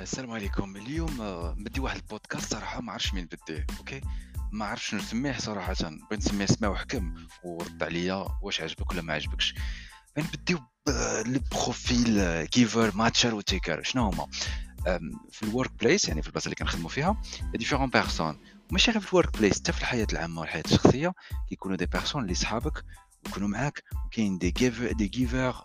السلام عليكم. اليوم آه، بديت واحد البودكاست صراحة ما عرفتش مين بديه okay؟ ما عرفتش شنو نسميه صراحة. بغيت نسميه اسمع وحكم ورد عليا واش عجبك ولا ما عجبكش. نبديو les profils giver matcher و taker شنو هما؟ في ال workplace يعني في البلاصة اللي كنخدموا فيها différentes personnes ماشي غير في ال workplace حتى في الحياة العامة والحياة الشخصية كيكونوا des personnes اللي صحابك ويكونوا معاك وكاين دي جيفر دي جيفر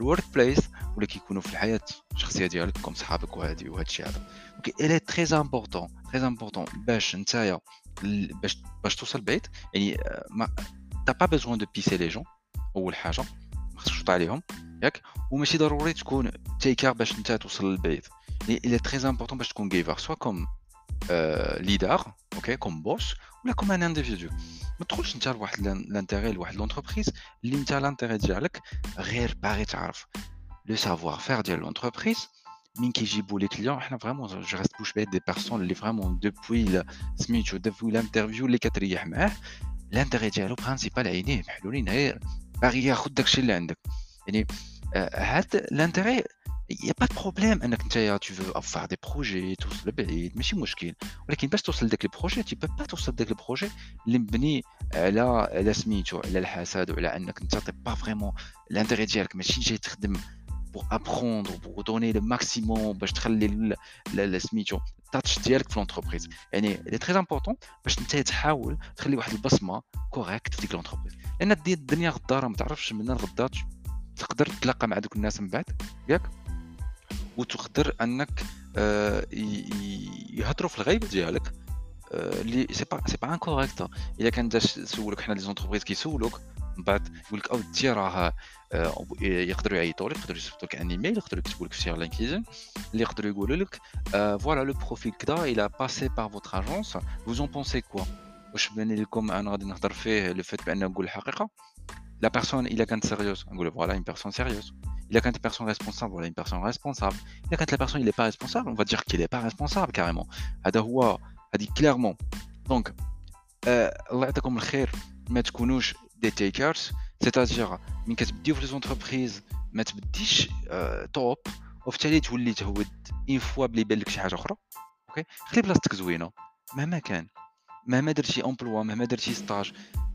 الورك بليس ولا كيكونوا في الحياة الشخصية ديالك comme صحابك وهادي وهذا الشيء هذا. okay il est très important très important باش نتايا باش باش توصل بعيد يعني t'as pas besoin de baisser les gens أول حاجة. ما خصكش تقطع عليهم ياك؟ وماشي ضروري تكون taker باش نتا توصل للبعيد. يعني il est très important باش تكون giver soit comme ليدر اوكي كوم بوس ولا كوم ان انديفيدو ما تدخلش انت لواحد لانتيغي لواحد لونتربريز اللي انت لانتيغي ديالك غير باغي تعرف لو سافوار فير ديال لونتربريز من كيجيبوا لي كليون حنا فريمون جو ريست بوش بيت دي بيرسون اللي فريمون دوبوي سميتو دوبوي الانترفيو اللي كتريح معاه لانتيغي ديالو برانسيبال عينيه محلولين غير باغي ياخذ داكشي اللي عندك يعني هاد لانتيغي يا با بروبليم انك انت tu veux faire des projets توصل بعيد ماشي مشكل ولكن باش توصل لداك البروجي تي با توصل لداك البروجي اللي مبني على على سميتو على الحسد وعلى انك انت تي با فريمون الانتيغي ديالك ماشي جاي تخدم بور ابروندر بور دوني لو ماكسيموم باش تخلي سميتو التاتش ديالك في لونتربريز يعني لي تري امبورطون باش انت تحاول تخلي واحد البصمه كوريكت في ديك لونتربريز لان الدنيا غداره ما تعرفش من غدا تقدر تتلاقى مع دوك الناس من بعد ياك وتقدر أنك آه، يهضروا في الغيب ديالك. آه، اللي c'est pas c'est pas incorrect إلا كان سولك حنا les entreprises كيسولوك من بعد يقول لك اودي راه آه، يقدروا يعيطوا لك يقدروا يصيفطوا لك un email يقدروا يكتبوا لك في LinkedIn اللي يقدروا يقولوا لك voilà le profil كدا il est passé par votre agence vous en pensez quoi واش بان لكم أنا غادي نهضر فيه لو فيت بان نقول الحقيقة؟ la personne إلا كانت sérieuse نقول voilà une personne sérieuse Il a quand une personne responsable, voilà une personne responsable. Il a quand la personne il n'est pas responsable, on va dire qu'il n'est pas responsable carrément. هذا هو هذه clairement. Donc الله يعطيكم الخير ما تكونوش دي تيكرز سيتادير من كتبديو في لي زونتربريز ما تبديش توب وفي التالي تولي تهود اون فوا بلي يبان لك شي حاجه اخرى اوكي خلي بلاصتك زوينه مهما كان مهما درتي امبلوا مهما درتي ستاج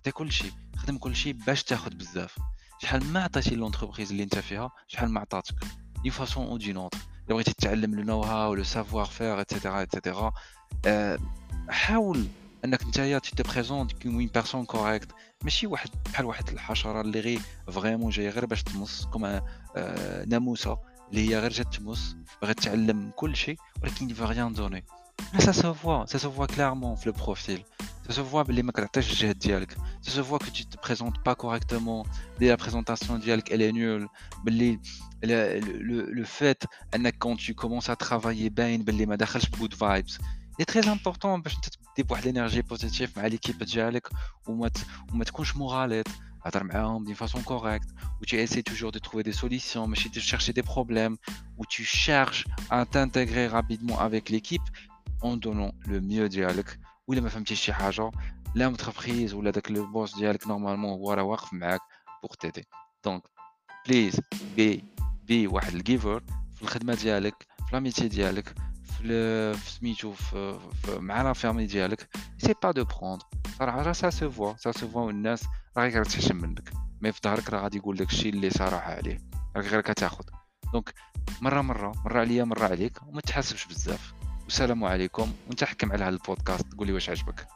عطي كلشي خدم كلشي باش تاخد بزاف. شحال ما عطيتي l'entreprise اللي انت فيها شحال ما عطاتك. d'une façon ou d'une autre الا بغيتي تتعلم le know-how le savoir-faire et cetera et cetera حاول إنك نتايا tu te présentes comme une personne correcte ماشي واحد بحال واحد الحشرة اللي غير vraiment جاية غير باش تمص comme ناموسة اللي هي غير جات تمص بغات تعلم كل شيء ولكن de rien donner ça se voit. Ça se voit clairement le profil. Ça se voit les Ça se voit que tu te présentes pas correctement. Dès la présentation dialogue, elle est nulle. Ben, le, le, le fait, quand tu commences à travailler, ben, les good vibes. C'est très important pour que tu l'énergie positive avec l'équipe dialogue ou que tu couches morale. Hein, d'une façon correcte, où tu essaies toujours de trouver des solutions, mais de chercher des problèmes, où tu cherches à t'intégrer rapidement avec l'équipe en donnant le mieux dialogue. ولا ما فهمتيش شي حاجة لا متربريز ولا داك لو بوس ديالك نورمالمون هو راه واقف معاك بوغ تيدي دونك بليز بي بي واحد الجيفر في الخدمة ديالك في لاميتي ديالك في سميتو مع لا فامي ديالك. سي با دو بروندر صراحة راه سا سو فوا سا سو فوا والناس راه غير كتحشم منك mais في ظهرك راه غادي يقول لك الشيء اللي صراحة عليه. راك غير كتاخذ donc مرة مرة مرة عليا مرة عليك. وما تحاسبش بزاف. والسلام عليكم وانت حكم على هذا البودكاست. قول لي واش عجبك.